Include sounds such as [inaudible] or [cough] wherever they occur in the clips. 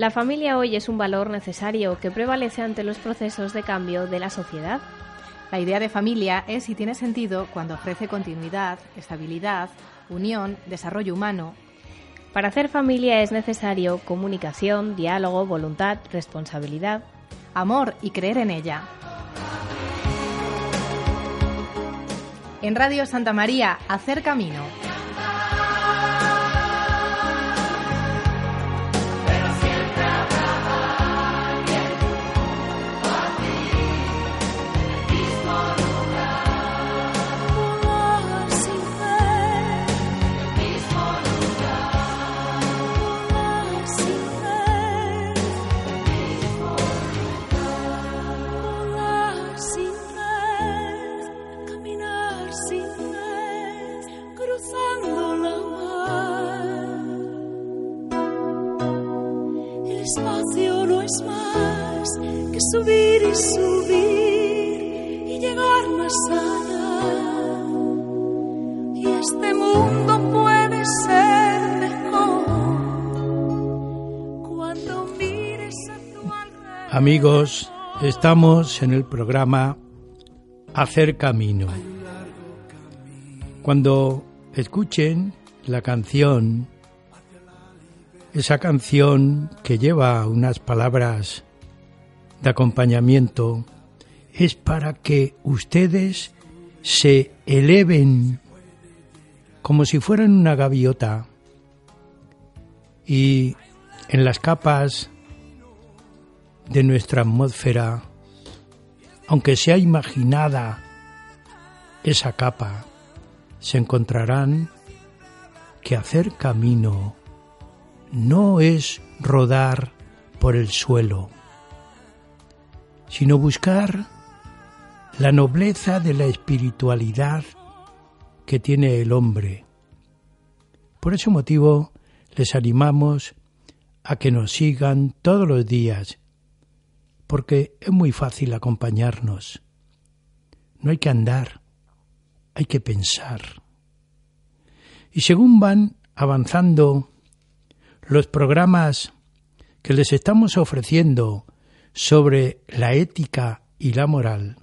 La familia hoy es un valor necesario que prevalece ante los procesos de cambio de la sociedad. La idea de familia es y tiene sentido cuando ofrece continuidad, estabilidad, unión, desarrollo humano. Para hacer familia es necesario comunicación, diálogo, voluntad, responsabilidad, amor y creer en ella. En Radio Santa María, Hacer Camino. Subir y subir y llegar más allá. Y este mundo puede ser mejor cuando mires a tu alrededor. Amigos, estamos en el programa Hacer Camino. Cuando escuchen la canción, esa canción que lleva unas palabras de acompañamiento es para que ustedes se eleven como si fueran una gaviota y en las capas de nuestra atmósfera, aunque sea imaginada esa capa, se encontrarán que hacer camino no es rodar por el suelo, sino buscar la nobleza de la espiritualidad que tiene el hombre. Por ese motivo les animamos a que nos sigan todos los días, porque es muy fácil acompañarnos. No hay que andar, hay que pensar. Y según van avanzando los programas que les estamos ofreciendo sobre la ética y la moral,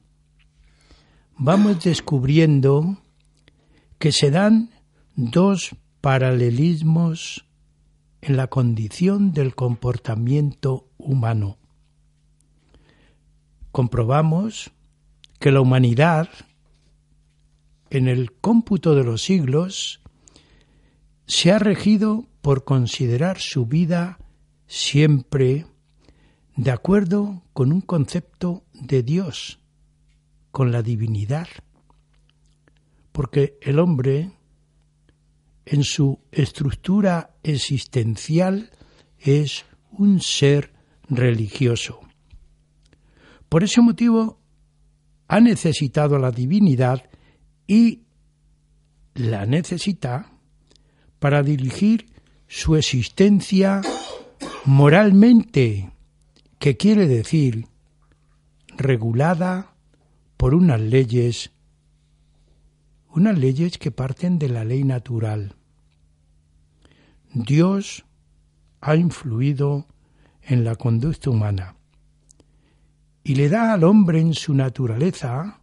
vamos descubriendo que se dan dos paralelismos en la condición del comportamiento humano. Comprobamos que la humanidad, en el cómputo de los siglos, se ha regido por considerar su vida siempre de acuerdo con un concepto de Dios, con la divinidad, porque el hombre, en su estructura existencial, es un ser religioso. Por ese motivo, ha necesitado la divinidad y la necesita para dirigir su existencia moralmente que quiere decir regulada por unas leyes, unas leyes que parten de la ley natural. Dios ha influido en la conducta humana y le da al hombre en su naturaleza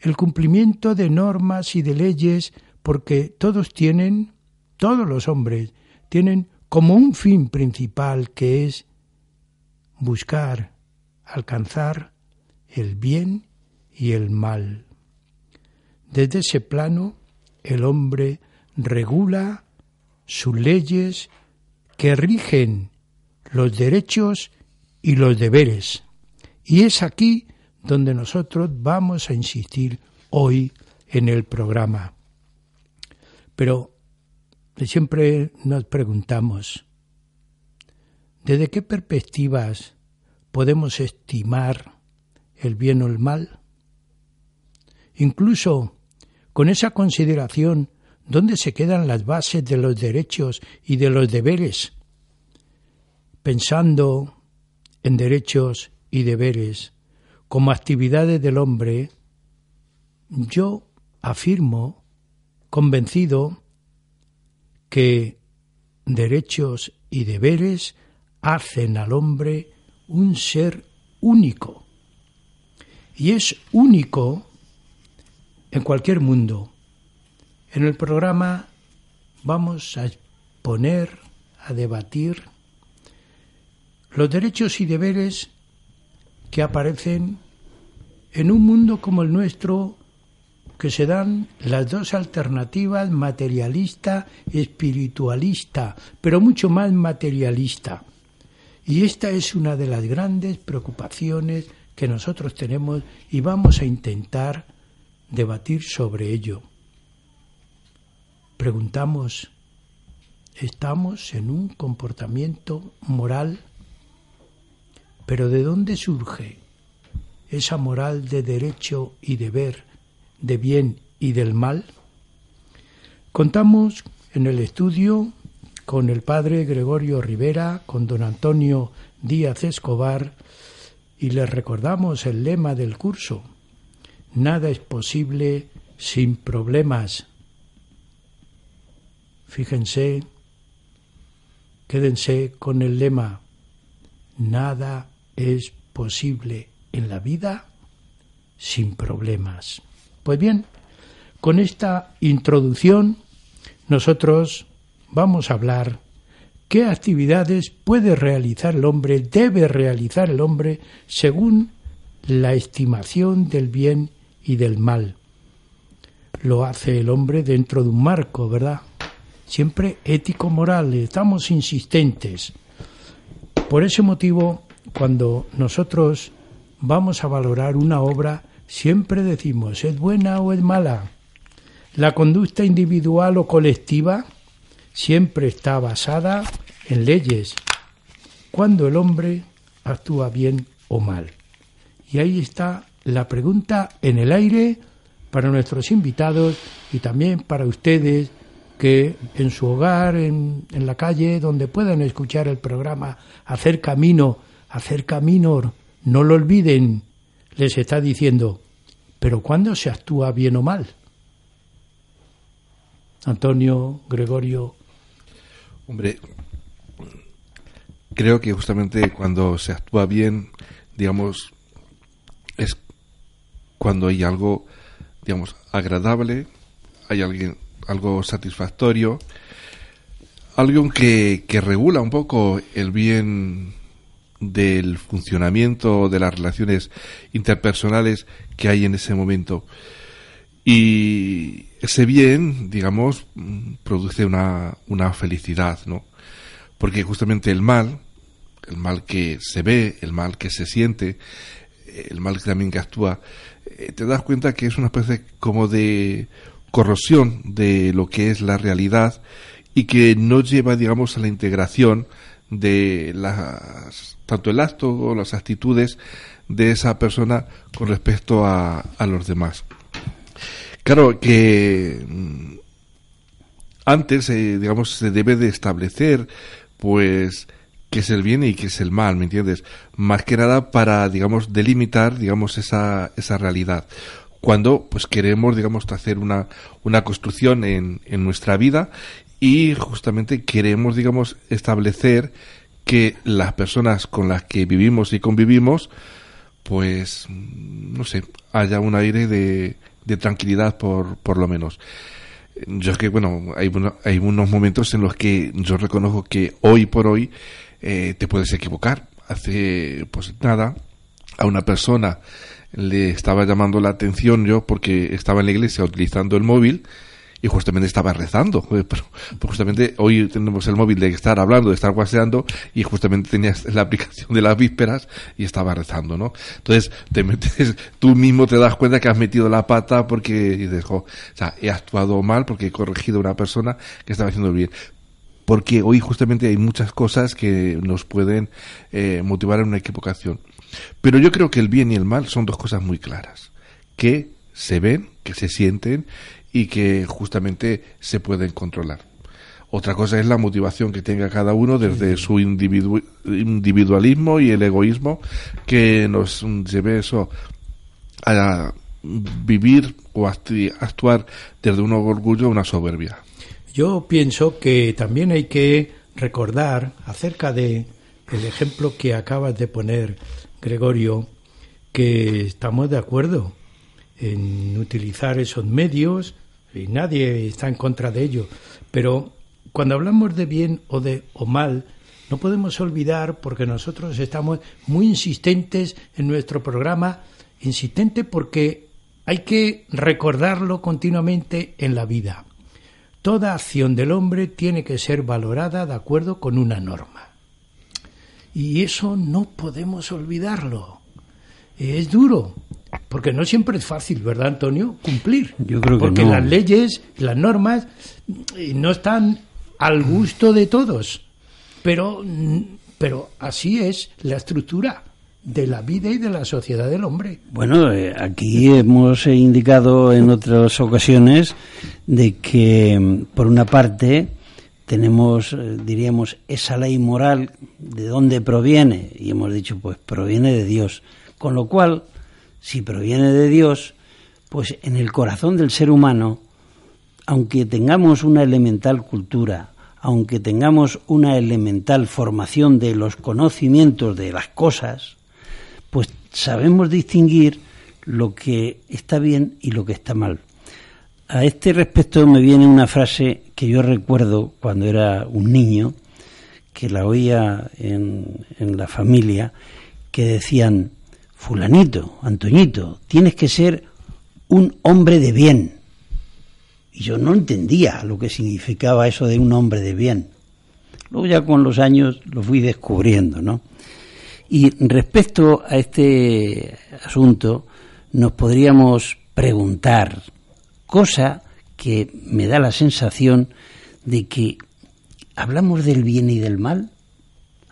el cumplimiento de normas y de leyes porque todos tienen, todos los hombres tienen como un fin principal que es buscar, alcanzar el bien y el mal. Desde ese plano, el hombre regula sus leyes que rigen los derechos y los deberes. Y es aquí donde nosotros vamos a insistir hoy en el programa. Pero siempre nos preguntamos, ¿Desde qué perspectivas podemos estimar el bien o el mal? Incluso con esa consideración, ¿dónde se quedan las bases de los derechos y de los deberes? Pensando en derechos y deberes como actividades del hombre, yo afirmo, convencido, que derechos y deberes hacen al hombre un ser único. Y es único en cualquier mundo. En el programa vamos a exponer, a debatir los derechos y deberes que aparecen en un mundo como el nuestro, que se dan las dos alternativas, materialista, espiritualista, pero mucho más materialista. Y esta es una de las grandes preocupaciones que nosotros tenemos y vamos a intentar debatir sobre ello. Preguntamos, ¿estamos en un comportamiento moral pero ¿de dónde surge esa moral de derecho y deber, de bien y del mal? Contamos en el estudio con el padre Gregorio Rivera, con don Antonio Díaz Escobar, y les recordamos el lema del curso, Nada es posible sin problemas. Fíjense, quédense con el lema, Nada es posible en la vida sin problemas. Pues bien, con esta introducción nosotros vamos a hablar qué actividades puede realizar el hombre, debe realizar el hombre según la estimación del bien y del mal. Lo hace el hombre dentro de un marco, ¿verdad? Siempre ético-moral, estamos insistentes. Por ese motivo cuando nosotros vamos a valorar una obra, siempre decimos, ¿es buena o es mala? La conducta individual o colectiva siempre está basada en leyes, cuando el hombre actúa bien o mal. Y ahí está la pregunta en el aire para nuestros invitados y también para ustedes que en su hogar, en, en la calle, donde puedan escuchar el programa, hacer camino hacer camino, no lo olviden, les está diciendo, pero ¿cuándo se actúa bien o mal? Antonio, Gregorio. Hombre, creo que justamente cuando se actúa bien, digamos, es cuando hay algo, digamos, agradable, hay alguien, algo satisfactorio, algo que, que regula un poco el bien del funcionamiento de las relaciones interpersonales que hay en ese momento. Y ese bien, digamos, produce una, una felicidad, ¿no? Porque justamente el mal, el mal que se ve, el mal que se siente, el mal también que actúa, eh, te das cuenta que es una especie como de corrosión de lo que es la realidad y que no lleva, digamos, a la integración de las, tanto el acto o las actitudes de esa persona con respecto a, a los demás. Claro que mm, antes, eh, digamos, se debe de establecer, pues, qué es el bien y qué es el mal, ¿me entiendes? Más que nada para, digamos, delimitar, digamos, esa, esa realidad. Cuando, pues, queremos, digamos, hacer una, una construcción en, en nuestra vida y justamente queremos, digamos, establecer que las personas con las que vivimos y convivimos, pues, no sé, haya un aire de, de tranquilidad por, por lo menos. Yo es que, bueno, hay, hay unos momentos en los que yo reconozco que hoy por hoy eh, te puedes equivocar. Hace, pues nada, a una persona le estaba llamando la atención yo porque estaba en la iglesia utilizando el móvil y justamente estaba rezando. [laughs] Pero, pues justamente hoy tenemos el móvil de estar hablando, de estar guaseando y justamente tenías la aplicación de las vísperas y estaba rezando, ¿no? Entonces te metes, tú mismo te das cuenta que has metido la pata porque dices, o sea, he actuado mal porque he corregido a una persona que estaba haciendo bien porque hoy justamente hay muchas cosas que nos pueden eh, motivar en una equivocación. Pero yo creo que el bien y el mal son dos cosas muy claras, que se ven, que se sienten y que justamente se pueden controlar. Otra cosa es la motivación que tenga cada uno desde su individualismo y el egoísmo que nos lleve eso a vivir o actuar desde un orgullo o una soberbia. Yo pienso que también hay que recordar acerca de, el ejemplo que acabas de poner, Gregorio, que estamos de acuerdo en utilizar esos medios y nadie está en contra de ello, pero cuando hablamos de bien o de o mal, no podemos olvidar porque nosotros estamos muy insistentes en nuestro programa, insistente porque hay que recordarlo continuamente en la vida. Toda acción del hombre tiene que ser valorada de acuerdo con una norma. Y eso no podemos olvidarlo. Es duro, porque no siempre es fácil, ¿verdad, Antonio? Cumplir. Yo creo que porque no. las leyes, las normas, eh, no están al gusto de todos. Pero, mm, pero así es la estructura de la vida y de la sociedad del hombre. Bueno, eh, aquí hemos indicado en otras ocasiones de que, mm, por una parte, tenemos, eh, diríamos, esa ley moral, ¿de dónde proviene? Y hemos dicho, pues proviene de Dios. Con lo cual, si proviene de Dios, pues en el corazón del ser humano, aunque tengamos una elemental cultura, aunque tengamos una elemental formación de los conocimientos de las cosas, pues sabemos distinguir lo que está bien y lo que está mal. A este respecto me viene una frase que yo recuerdo cuando era un niño, que la oía en, en la familia, que decían, fulanito, Antoñito, tienes que ser un hombre de bien. Y yo no entendía lo que significaba eso de un hombre de bien. Luego ya con los años lo fui descubriendo, ¿no? Y respecto a este asunto, nos podríamos preguntar, cosa que me da la sensación de que hablamos del bien y del mal,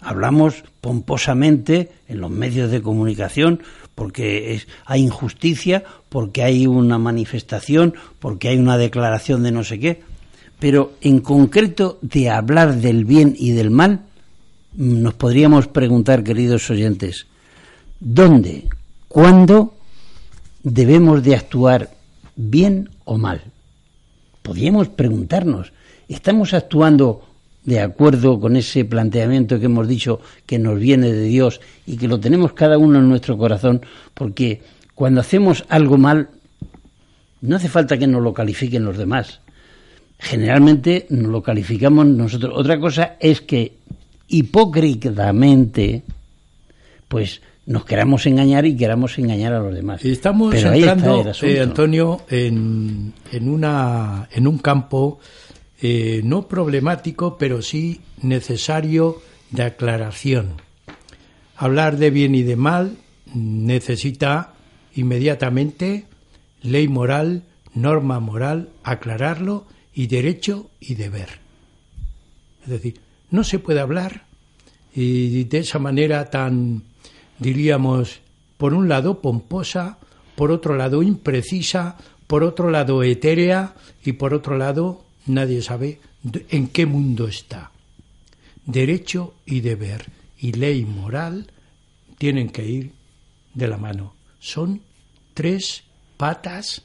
hablamos pomposamente en los medios de comunicación porque es, hay injusticia, porque hay una manifestación, porque hay una declaración de no sé qué, pero en concreto de hablar del bien y del mal, nos podríamos preguntar, queridos oyentes, ¿dónde, cuándo debemos de actuar bien o mal? Podríamos preguntarnos, ¿estamos actuando de acuerdo con ese planteamiento que hemos dicho que nos viene de Dios y que lo tenemos cada uno en nuestro corazón? Porque cuando hacemos algo mal, no hace falta que nos lo califiquen los demás. Generalmente nos lo calificamos nosotros. Otra cosa es que hipócritamente, pues nos queramos engañar y queramos engañar a los demás. Estamos Pero ahí está entrando, eh, Antonio, en, en, una, en un campo eh, no problemático, pero sí necesario de aclaración. Hablar de bien y de mal necesita inmediatamente ley moral, norma moral, aclararlo y derecho y deber. Es decir, no se puede hablar y de esa manera tan, diríamos, por un lado pomposa, por otro lado imprecisa, por otro lado etérea y por otro lado nadie sabe en qué mundo está. Derecho y deber y ley moral tienen que ir de la mano. Son tres patas,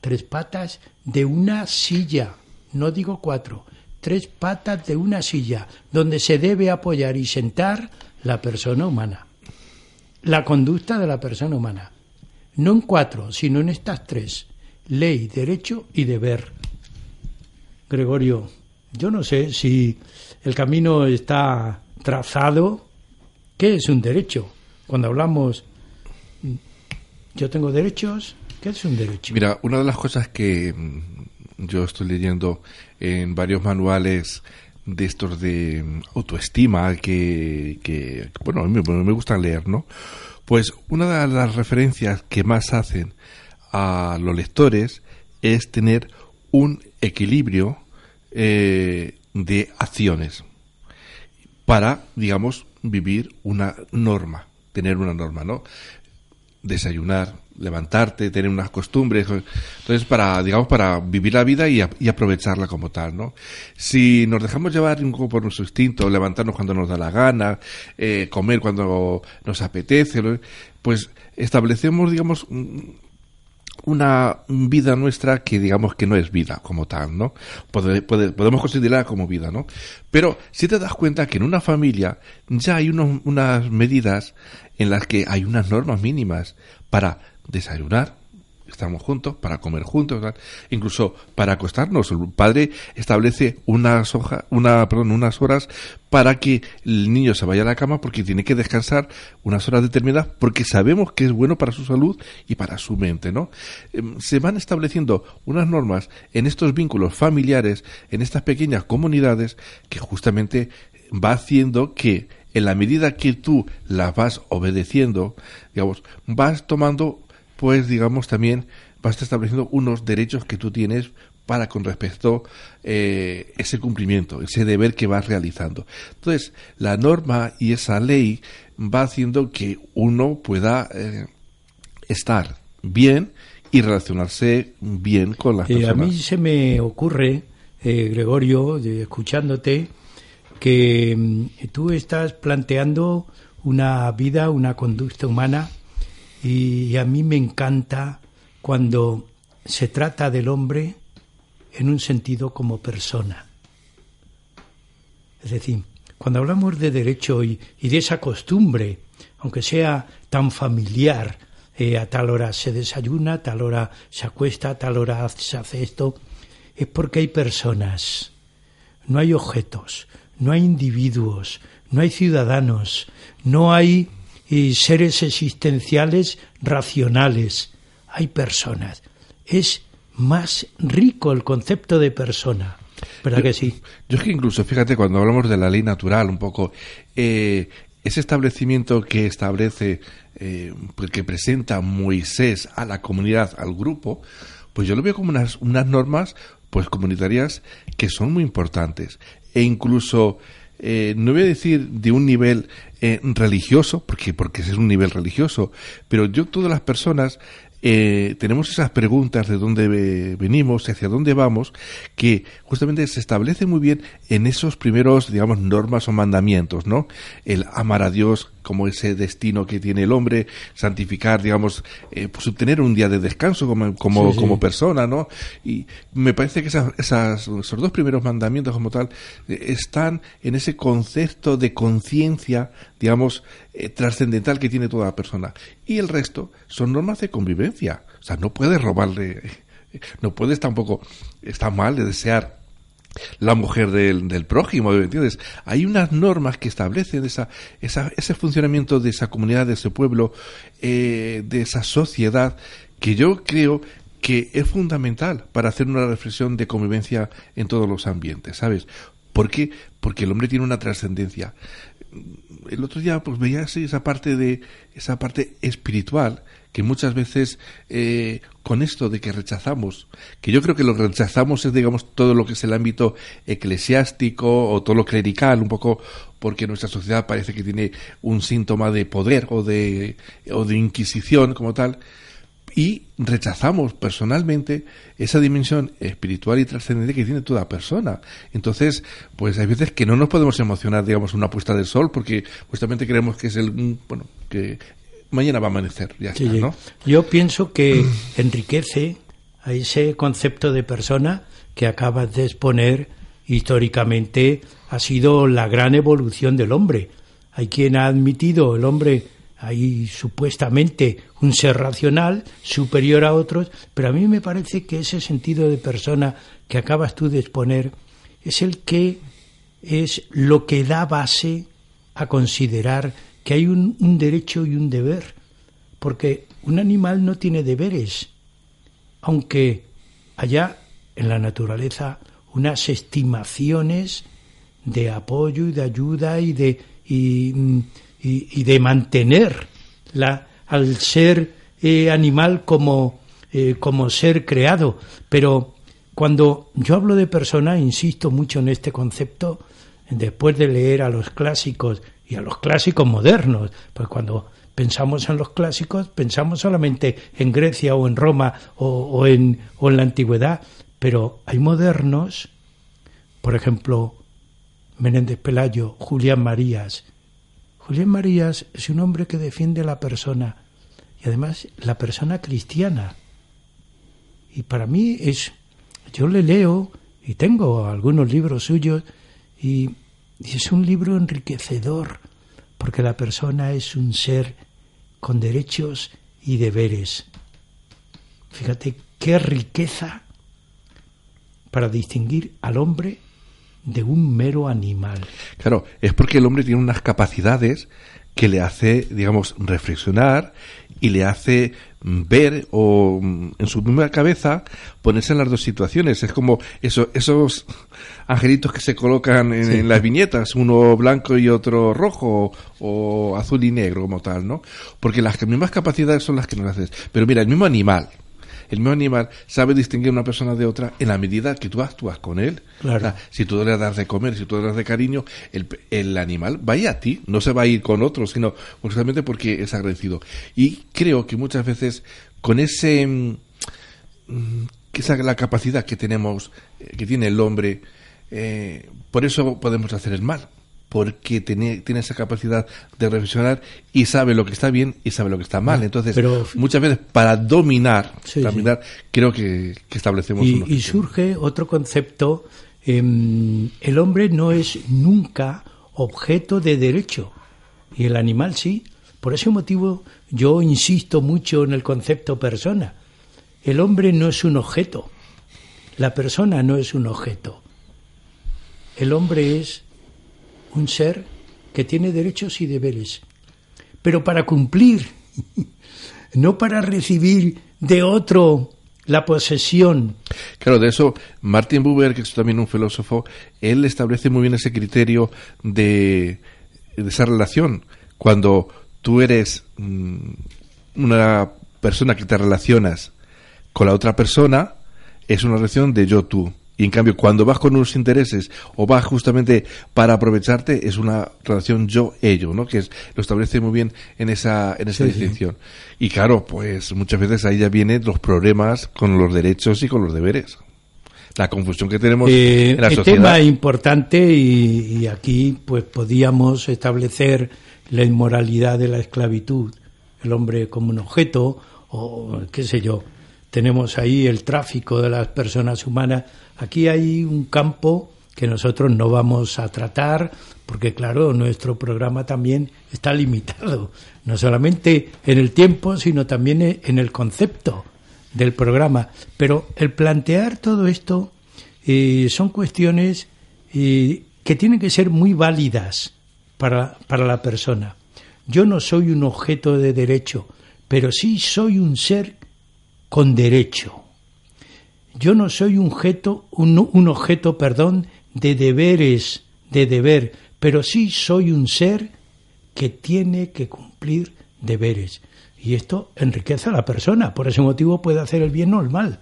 tres patas de una silla, no digo cuatro, tres patas de una silla donde se debe apoyar y sentar la persona humana, la conducta de la persona humana. No en cuatro, sino en estas tres, ley, derecho y deber. Gregorio, yo no sé si el camino está trazado. ¿Qué es un derecho? Cuando hablamos, yo tengo derechos, ¿qué es un derecho? Mira, una de las cosas que mm, yo estoy leyendo en varios manuales de estos de mm, autoestima que, que bueno, a mí me, gustan leer, ¿no? Pues una de las referencias que más hacen a los lectores es tener un equilibrio eh, de acciones para, digamos, vivir una norma, tener una norma, ¿no? Desayunar, levantarte, tener unas costumbres, entonces para, digamos, para vivir la vida y, aprovecharla como tal, ¿no? Si nos dejamos llevar un poco por nuestro instinto, levantarnos cuando nos da la gana, eh, comer cuando nos apetece, pues establecemos, digamos, un- una vida nuestra que digamos que no es vida como tal, ¿no? podemos considerarla como vida, ¿no? Pero si te das cuenta que en una familia ya hay unas medidas en las que hay unas normas mínimas para desayunar, estamos juntos, para comer juntos, incluso para acostarnos. El padre establece unas, hoja, una, perdón, unas horas para que el niño se vaya a la cama porque tiene que descansar unas horas determinadas porque sabemos que es bueno para su salud y para su mente, ¿no? Em, se van estableciendo unas normas en estos vínculos familiares, en estas pequeñas comunidades que justamente va haciendo que en la medida que tú las vas obedeciendo, digamos, vas tomando pues digamos también vas estableciendo unos derechos que tú tienes para con respecto eh, ese cumplimiento, ese deber que vas realizando. Entonces, la norma y esa ley va haciendo que uno pueda eh, estar bien y relacionarse bien con las personas. a mí se me ocurre, eh, Gregorio, escuchándote, que mm, tú estás planteando una vida, una conducta humana y a mí me encanta cuando se trata del hombre en un sentido como persona. Es decir, cuando hablamos de derecho y, de esa costumbre, aunque sea tan familiar, eh, a tal hora se desayuna, a tal hora se acuesta, a tal hora se hace esto, es porque hay personas, no hay objetos, no hay individuos, no hay ciudadanos, no hay y seres existenciales racionales. Hay personas. Es más rico el concepto de persona. ¿Verdad que sí? Yo es que incluso, fíjate, cuando hablamos de la ley natural, un poco, eh, ese establecimiento que establece, eh, pues que presenta Moisés a la comunidad, al grupo, pues yo lo veo como unas, unas normas pues comunitarias que son muy importantes. E incluso eh, no voy a decir de un nivel eh, religioso, porque, porque es un nivel religioso, pero yo, todas las personas, eh, tenemos esas preguntas de dónde venimos, hacia dónde vamos, que justamente se establece muy bien en esos primeros, digamos, normas o mandamientos, ¿no? El amar a Dios como ese destino que tiene el hombre, santificar, digamos, eh, pues obtener un día de descanso como, como, como persona, ¿no? Y me parece que esas, esas, esos dos primeros mandamientos como tal eh, están en ese concepto de conciencia, digamos, eh, trascendental que tiene toda persona. Y el resto son normas de convivencia. O sea, no puedes robarle, [laughs] no puedes tampoco, está mal de desear la mujer del, del prójimo, ¿entiendes? Hay unas normas que establecen esa, ese funcionamiento de esa comunidad, de ese pueblo, eh, de esa sociedad, que yo creo que es fundamental para hacer una reflexión de convivencia en todos los ambientes, ¿sabes? ¿Por qué? Porque el hombre tiene una trascendencia. El otro día pues veía esa parte de esa parte espiritual que muchas veces eh, con esto de que rechazamos, que yo creo que lo que rechazamos es, digamos, todo lo que es el ámbito eclesiástico o todo lo clerical, un poco porque nuestra sociedad parece que tiene un síntoma de poder o de, o de inquisición como tal, y rechazamos personalmente esa dimensión espiritual y trascendente que tiene toda persona. Entonces, pues hay veces que no nos podemos emocionar, digamos, una puesta del sol, porque justamente creemos que es el, bueno, que mañana va a amanecer, ya está, ¿no? Yo pienso que enriquece a ese concepto de persona que acabas de exponer históricamente ha sido la gran evolución del hombre. Hay quien ha admitido el hombre ahí supuestamente un ser racional superior a otros, pero a mí me parece que ese sentido de persona que acabas tú de exponer es el que es lo que da base a considerar que hay un, derecho y un deber, porque un animal no tiene deberes, aunque haya en la naturaleza unas estimaciones de apoyo y de ayuda y de, y, de mantener la, al ser eh, animal como, eh, como ser creado. Pero cuando yo hablo de persona, insisto mucho en este concepto, después de leer a los clásicos y a los clásicos modernos, pues cuando pensamos en los clásicos pensamos solamente en Grecia o en Roma o, en, o en la antigüedad, pero hay modernos, por ejemplo, Menéndez Pelayo, Julián Marías. Julián Marías es un hombre que defiende la persona y además la persona cristiana, Y para mí es, yo le leo y tengo algunos libros suyos y, es un libro enriquecedor porque la persona es un ser con derechos y deberes. Fíjate qué riqueza para distinguir al hombre de un mero animal. Claro, es porque el hombre tiene unas capacidades que le hace, digamos, reflexionar y le hace ver o en su misma cabeza ponerse en las dos situaciones. Es como eso, esos angelitos que se colocan en, las viñetas, uno blanco y otro rojo o, azul y negro como tal, ¿no? Porque las mismas capacidades son las que nos hacen. Pero mira, el mismo animal, el mismo animal sabe distinguir una persona de otra en la medida que tú actúas con él. Claro. si tú le das de comer, si tú le das de cariño, el, el animal va a ir a ti, no se va a ir con otro, sino justamente porque es agradecido. Y creo que muchas veces con ese mm, que esa la capacidad que tenemos, eh, que tiene el hombre, eh, por eso podemos hacer el mal porque tiene, tiene esa capacidad de reflexionar y sabe lo que está bien y sabe lo que está mal. Entonces, muchas veces para dominar, dominar creo que, establecemos y, y surge otro concepto. Em, el hombre no es nunca objeto de derecho y el animal sí. Por ese motivo yo insisto mucho en el concepto persona. El hombre no es un objeto, la persona no es un objeto. El hombre es un ser que tiene derechos y deberes, pero para cumplir, [laughs] no para recibir de otro la posesión. Claro, de eso Martin Buber, que es también un filósofo, él establece muy bien ese criterio de, esa relación. Cuando tú eres mm, una persona que te relacionas con la otra persona, es una relación de yo-tú. Y en cambio, cuando vas con unos intereses o vas justamente para aprovecharte, es una relación yo-ello, ¿no? Que es, lo establece muy bien en esa, en esa distinción. Y claro, pues muchas veces ahí ya vienen los problemas con los derechos y con los deberes. La confusión que tenemos eh, en la el tema importante y, y aquí pues podíamos establecer la inmoralidad de la esclavitud, el hombre como un objeto o qué sé yo. Tenemos ahí el tráfico de las personas humanas Aquí hay un campo que nosotros no vamos a tratar porque claro, nuestro programa también está limitado, no solamente en el tiempo, sino también en el concepto del programa. Pero el plantear todo esto eh, son cuestiones eh, que tienen que ser muy válidas para, para la persona. Yo no soy un objeto de derecho, pero sí soy un ser con derecho. Yo no soy un objeto, un, objeto, perdón, de deberes, de deber, pero sí soy un ser que tiene que cumplir deberes. Y esto enriquece a la persona, por ese motivo puede hacer el bien o el mal.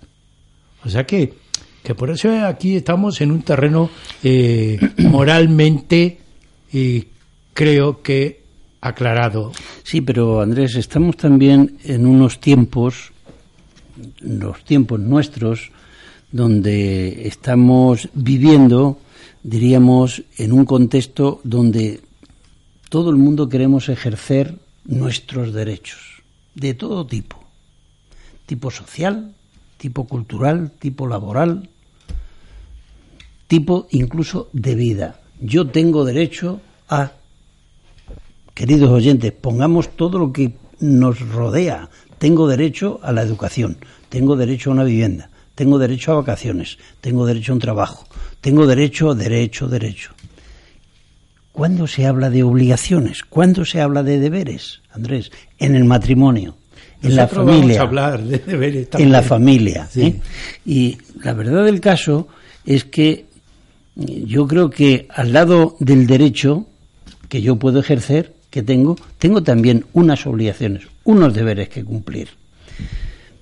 O sea que, que por eso aquí estamos en un terreno eh, [coughs] moralmente, y creo que aclarado. Sí, pero Andrés, estamos también en unos tiempos, los tiempos nuestros, donde estamos viviendo, diríamos, en un contexto donde todo el mundo queremos ejercer nuestros derechos, de todo tipo, tipo social, tipo cultural, tipo laboral, tipo incluso de vida. Yo tengo derecho a, queridos oyentes, pongamos todo lo que nos rodea. Tengo derecho a la educación, tengo derecho a una vivienda, tengo derecho a vacaciones, tengo derecho a un trabajo, tengo derecho, derecho, derecho. ¿Cuándo se habla de obligaciones? ¿Cuándo se habla de deberes, Andrés? En el matrimonio, en la familia. hablar de deberes En la familia. ¿eh? Y la verdad del caso es que yo creo que al lado del derecho que yo puedo ejercer, que tengo, tengo también unas obligaciones, unos deberes que cumplir.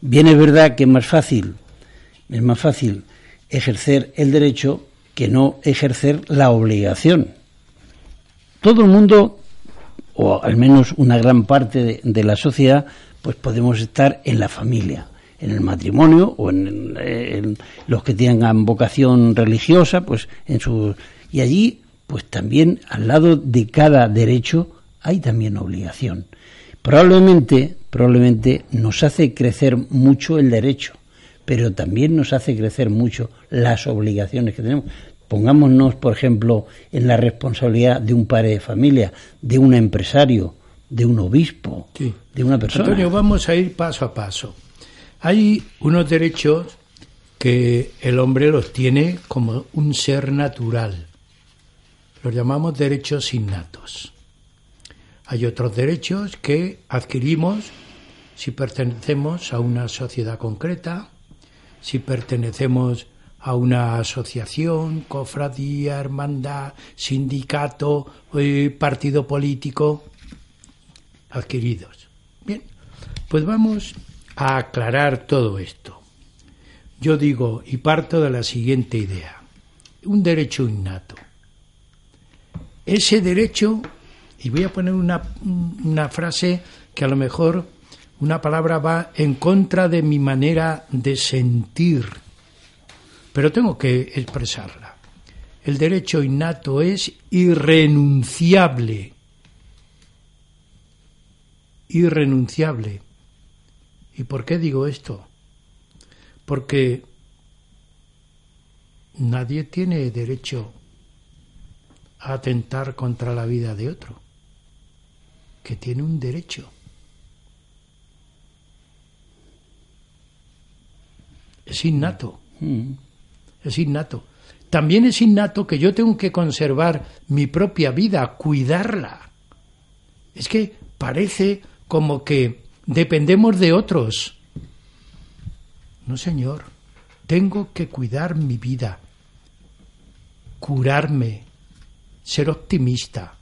Bien es verdad que es más fácil es más fácil ejercer el derecho que no ejercer la obligación. Todo el mundo, o al menos una gran parte de, la sociedad, pues podemos estar en la familia, en el matrimonio o en, los que tengan vocación religiosa, pues en su y allí, pues también al lado de cada derecho hay también obligación. Probablemente, probablemente nos hace crecer mucho el derecho, pero también nos hace crecer mucho las obligaciones que tenemos. Pongámonos, por ejemplo, en la responsabilidad de un padre de familia, de un empresario, de un obispo, de una persona. Antonio, vamos a ir paso a paso. Hay unos derechos que el hombre los tiene como un ser natural. Los llamamos derechos innatos. Hay otros derechos que adquirimos si pertenecemos a una sociedad concreta, si pertenecemos a una asociación, cofradía, hermandad, sindicato, eh, partido político, adquiridos. Bien, pues vamos a aclarar todo esto. Yo digo y parto de la siguiente idea. Un derecho innato. Ese derecho, y voy a poner una, una frase que a lo mejor una palabra va en contra de mi manera de sentir, pero tengo que expresarla. El derecho innato es irrenunciable. Irrenunciable. ¿Y por qué digo esto? Porque nadie tiene derecho a atentar contra la vida de otro, que tiene un derecho. Es innato. Mm. Es innato. También es innato que yo tengo que conservar mi propia vida, cuidarla. Es que parece como que dependemos de otros. No, señor. Tengo que cuidar mi vida, curarme, ser optimista,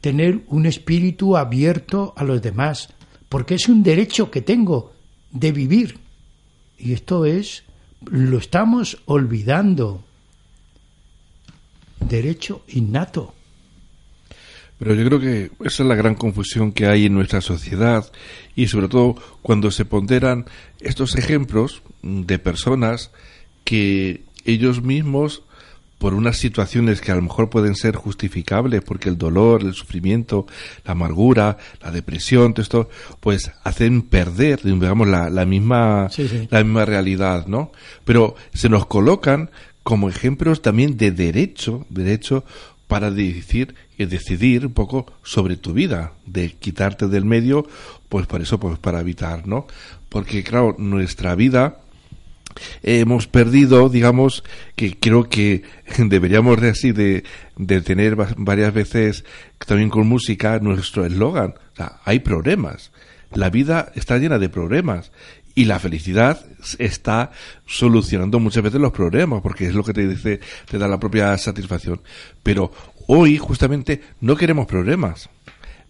tener un espíritu abierto a los demás, porque es un derecho que tengo de vivir. Y esto es, lo estamos olvidando. Derecho innato. Pero yo creo que esa es la gran confusión que hay en nuestra sociedad y sobre todo cuando se ponderan estos ejemplos de personas que ellos mismos por unas situaciones que a lo mejor pueden ser justificables, porque el dolor, el sufrimiento, la amargura, la depresión, todo esto, pues hacen perder, digamos, la, la misma, la misma realidad, ¿no? Pero se nos colocan como ejemplos también de derecho, derecho para decir y decidir un poco sobre tu vida, de quitarte del medio, pues por eso, pues para evitar, ¿no? Porque claro, nuestra vida, hemos perdido, digamos, que creo que [laughs] deberíamos de así de, tener varias veces también con música nuestro eslogan. O sea, hay problemas. La vida está llena de problemas y la felicidad está solucionando muchas veces los problemas porque es lo que te dice, te da la propia satisfacción. Pero hoy justamente no queremos problemas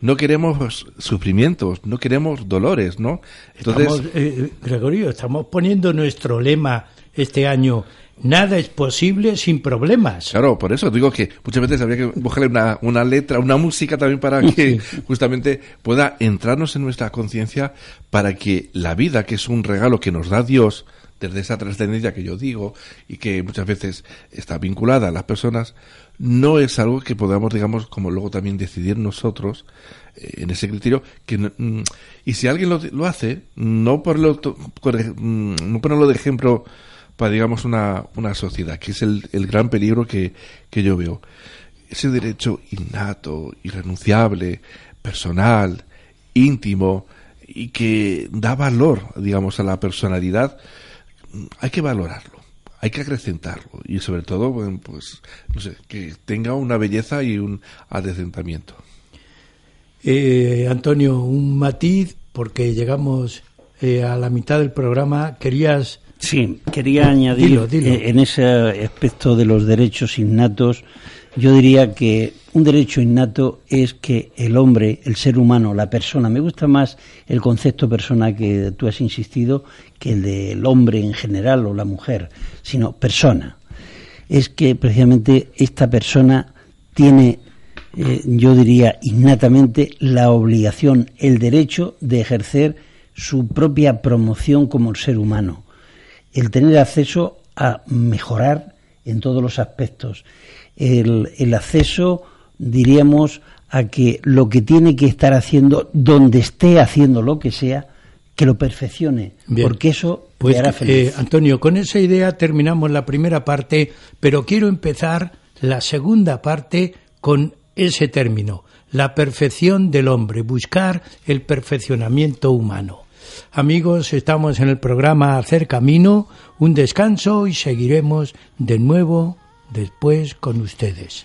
no queremos sufrimientos, no queremos dolores, ¿no? Entonces, eh, Gregorio, estamos poniendo nuestro lema este año. Nada es posible sin problemas. Claro, por eso digo que muchas veces habría que buscarle una, una letra, una música también para que justamente pueda entrarnos en nuestra conciencia para que la vida, que es un regalo que nos da Dios, desde esa trascendencia que yo digo y que muchas veces está vinculada a las personas, no es algo que podamos, digamos, como luego también decidir nosotros eh, en ese criterio. que mm, Y si alguien lo, hace, no, por lo, mm, no ponerlo de ejemplo para, digamos, una, una sociedad, que es el, el gran peligro que, que yo veo. Ese derecho innato, irrenunciable, personal, íntimo, y que da valor, digamos, a la personalidad, hay que valorarlo hay que acrecentarlo y sobre todo, pues, no sé, que tenga una belleza y un adecentamiento. Eh, Antonio, un matiz, porque llegamos eh, a la mitad del programa. Querías. Sí, quería añadir eh, en ese aspecto de los derechos innatos yo diría que un derecho innato es que el hombre, el ser humano, la persona, me gusta más el concepto persona que tú has insistido que el del hombre en general o la mujer, sino persona. Es que precisamente esta persona tiene, eh, yo diría innatamente, la obligación, el derecho de ejercer su propia promoción como ser humano, el tener acceso a mejorar en todos los aspectos el, acceso, diríamos, a que lo que tiene que estar haciendo, donde esté haciendo lo que sea, que lo perfeccione, Bien. porque eso Pues, le hará feliz. eh, Antonio, con esa idea terminamos la primera parte, pero quiero empezar la segunda parte con ese término, la perfección del hombre, buscar el perfeccionamiento humano. Amigos, estamos en el programa Hacer Camino, un descanso y seguiremos de nuevo después con ustedes.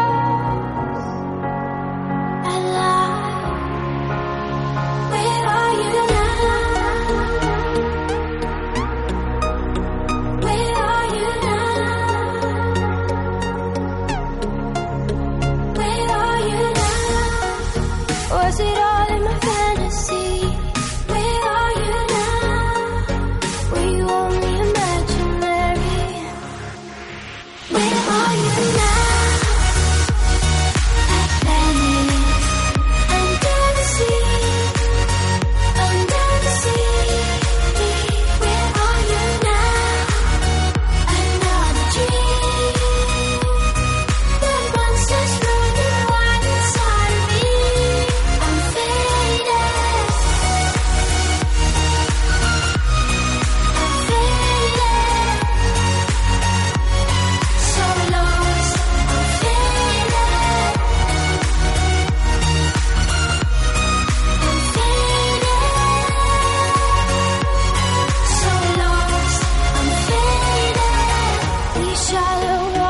know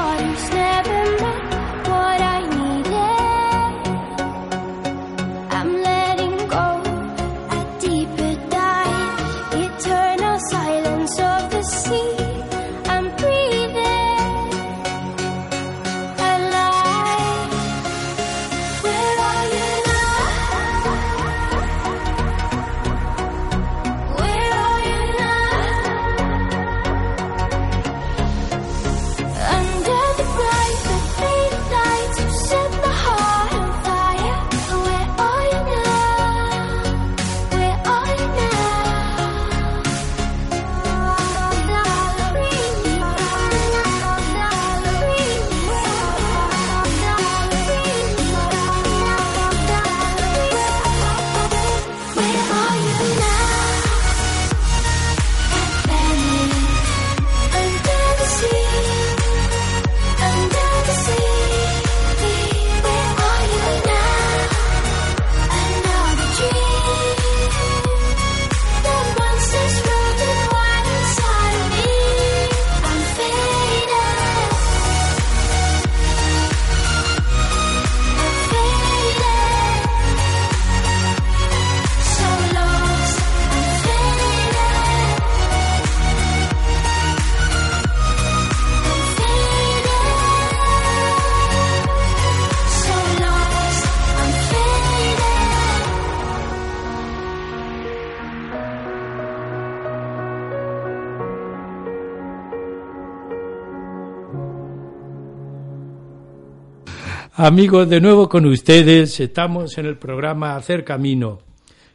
Amigos, de nuevo con ustedes, estamos en el programa Hacer Camino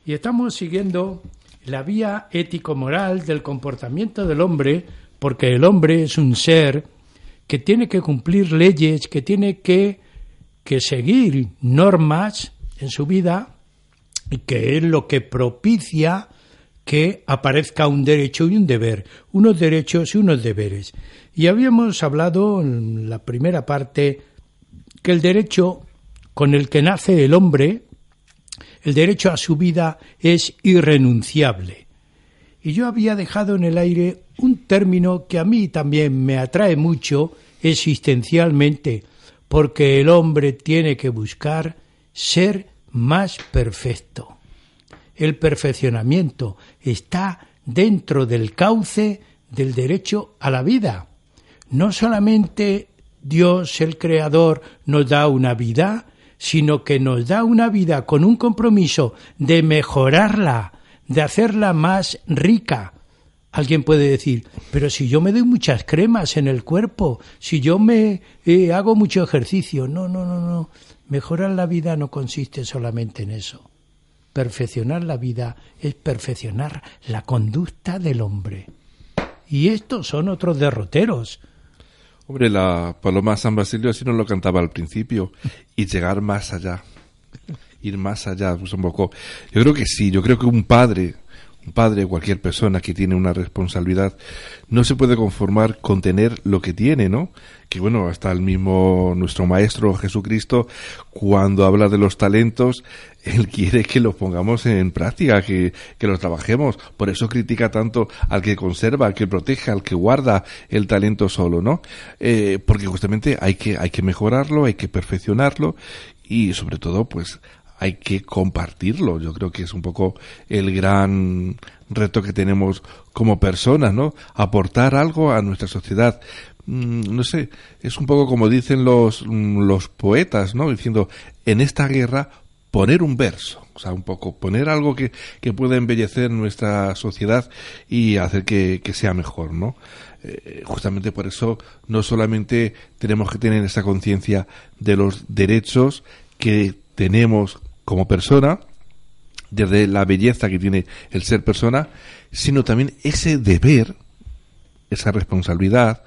y estamos siguiendo la vía ético-moral del comportamiento del hombre, porque el hombre es un ser que tiene que cumplir leyes, que tiene que, que seguir normas en su vida y que es lo que propicia que aparezca un derecho y un deber, unos derechos y unos deberes. Y habíamos hablado en la primera parte que el derecho con el que nace el hombre, el derecho a su vida es irrenunciable. Y yo había dejado en el aire un término que a mí también me atrae mucho existencialmente, porque el hombre tiene que buscar ser más perfecto. El perfeccionamiento está dentro del cauce del derecho a la vida. No solamente Dios, el Creador, nos da una vida, sino que nos da una vida con un compromiso de mejorarla, de hacerla más rica. Alguien puede decir, pero si yo me doy muchas cremas en el cuerpo, si yo me eh, hago mucho ejercicio, no, no, no, no. Mejorar la vida no consiste solamente en eso. Perfeccionar la vida es perfeccionar la conducta del hombre. Y estos son otros derroteros. Hombre, la Paloma San Basilio así nos lo cantaba al principio. Y llegar más allá. Ir más allá, pues un poco. Yo creo que sí, yo creo que un padre, un padre cualquier persona que tiene una responsabilidad, no se puede conformar con tener lo que tiene, ¿no? Que bueno, hasta el mismo nuestro Maestro Jesucristo, cuando habla de los talentos, él quiere que los pongamos en práctica, que, que los trabajemos. Por eso critica tanto al que conserva, al que protege, al que guarda el talento solo, ¿no? Eh, porque justamente hay que, hay que mejorarlo, hay que perfeccionarlo y sobre todo, pues, hay que compartirlo. Yo creo que es un poco el gran reto que tenemos como personas, ¿no? Aportar algo a nuestra sociedad. Mm, No sé, es un poco como dicen los, mm, los poetas, ¿no? Diciendo, en esta guerra poner un verso, o sea, un poco poner algo que, que pueda embellecer nuestra sociedad y hacer que, que sea mejor, ¿no? Eh, justamente por eso no solamente tenemos que tener esa conciencia de los derechos que tenemos como persona, desde la belleza que tiene el ser persona, sino también ese deber, esa responsabilidad,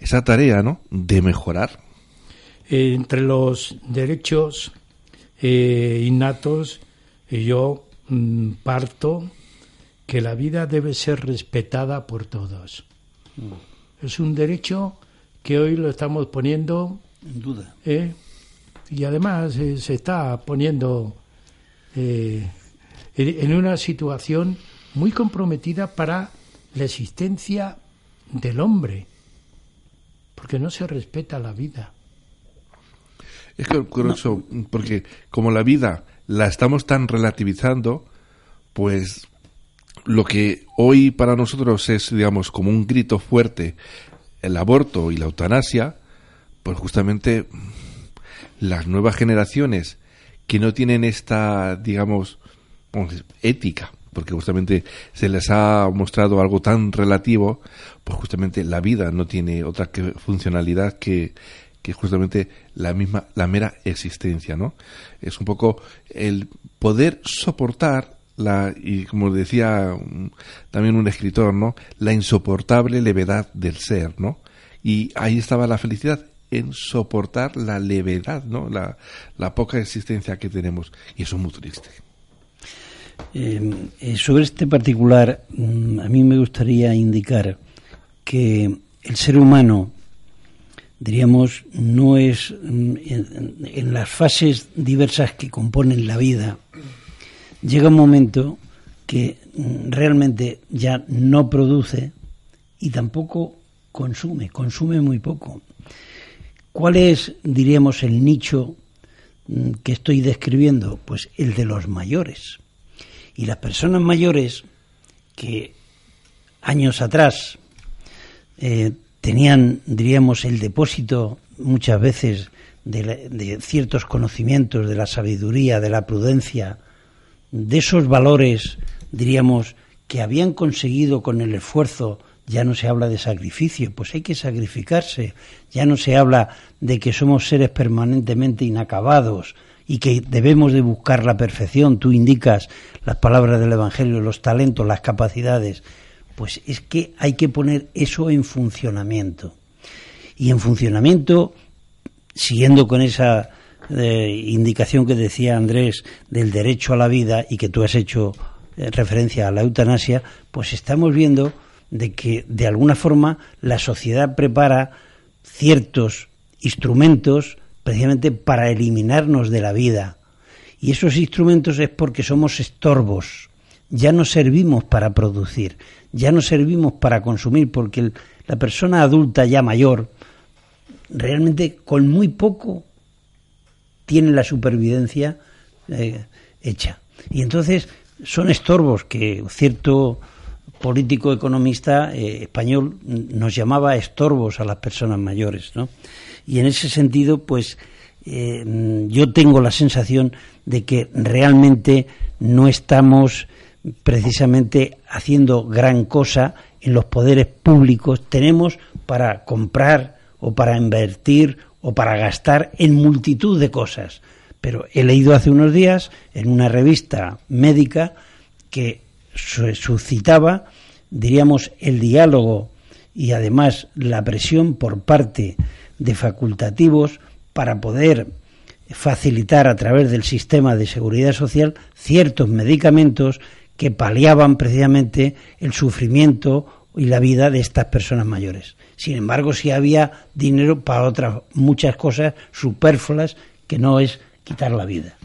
esa tarea, ¿no? De mejorar. Entre los derechos eh, innatos, yo mm, parto que la vida debe ser respetada por todos. Es un derecho que hoy lo estamos poniendo En duda. ¿eh? y además eh, se está poniendo eh, en una situación muy comprometida para la existencia del hombre, porque no se respeta la vida. Es que curioso, porque como la vida la estamos tan relativizando, pues lo que hoy para nosotros es, digamos, como un grito fuerte, el aborto y la eutanasia, pues justamente las nuevas generaciones que no tienen esta, digamos, decir, ética, porque justamente se les ha mostrado algo tan relativo, pues justamente la vida no tiene otra que funcionalidad que, que justamente la misma, la mera existencia, ¿no? Es un poco el poder soportar la, y como decía también un escritor, ¿no? La insoportable levedad del ser, ¿no? Y ahí estaba la felicidad, en soportar la levedad, ¿no? La, la poca existencia que tenemos. Y eso es muy triste. Eh, eh, sobre este particular, mm, a mí me gustaría indicar que el ser humano, diríamos, no es mm, en, las fases diversas que componen la vida, llega un momento que mm, realmente ya no produce y tampoco consume, consume muy poco. ¿Cuál es, diríamos, el nicho mm, que estoy describiendo? Pues el de los mayores. Y las personas mayores que años atrás eh, tenían, diríamos, el depósito muchas veces de, de ciertos conocimientos, de la sabiduría, de la prudencia, de esos valores, diríamos, que habían conseguido con el esfuerzo, ya no se habla de sacrificio, pues hay que sacrificarse, ya no se habla de que somos seres permanentemente inacabados y que debemos de buscar la perfección, tú indicas las palabras del Evangelio, los talentos, las capacidades, pues es que hay que poner eso en funcionamiento. Y en funcionamiento siguiendo con esa eh, indicación que decía Andrés del derecho a la vida y que tú has hecho eh, referencia a la eutanasia, pues estamos viendo de que de alguna forma la sociedad prepara ciertos instrumentos precisamente para eliminarnos de la vida. Y esos instrumentos es porque somos estorbos. Ya no servimos para producir, ya no servimos para consumir, porque el- la persona adulta ya mayor, realmente con muy poco tiene la supervivencia eh, hecha. Y entonces son estorbos que cierto político economista eh, español nos llamaba estorbos a las personas mayores, ¿no? Y en ese sentido, pues eh, yo tengo la sensación de que realmente no estamos precisamente haciendo gran cosa en los poderes públicos. Tenemos para comprar o para invertir o para gastar en multitud de cosas. Pero he leído hace unos días en una revista médica que su- suscitaba, diríamos, el diálogo y además la presión por parte de facultativos para poder facilitar a través del sistema de seguridad social ciertos medicamentos que paliaban precisamente el sufrimiento y la vida de estas personas mayores. Sin embargo, sí había dinero para otras muchas cosas superfluas que no es quitar la vida.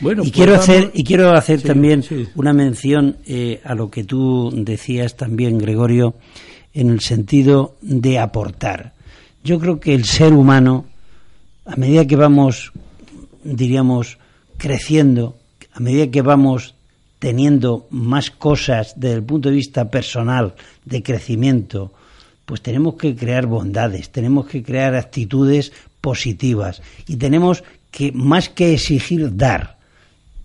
Bueno, y pues quiero vamos- hacer y quiero hacer Sí, también sí. una mención eh, a lo que tú decías también Gregorio en el sentido de aportar yo creo que el ser humano a medida que vamos diríamos creciendo a medida que vamos teniendo más cosas desde el punto de vista personal de crecimiento pues tenemos que crear bondades, tenemos que crear actitudes positivas y tenemos que más que exigir dar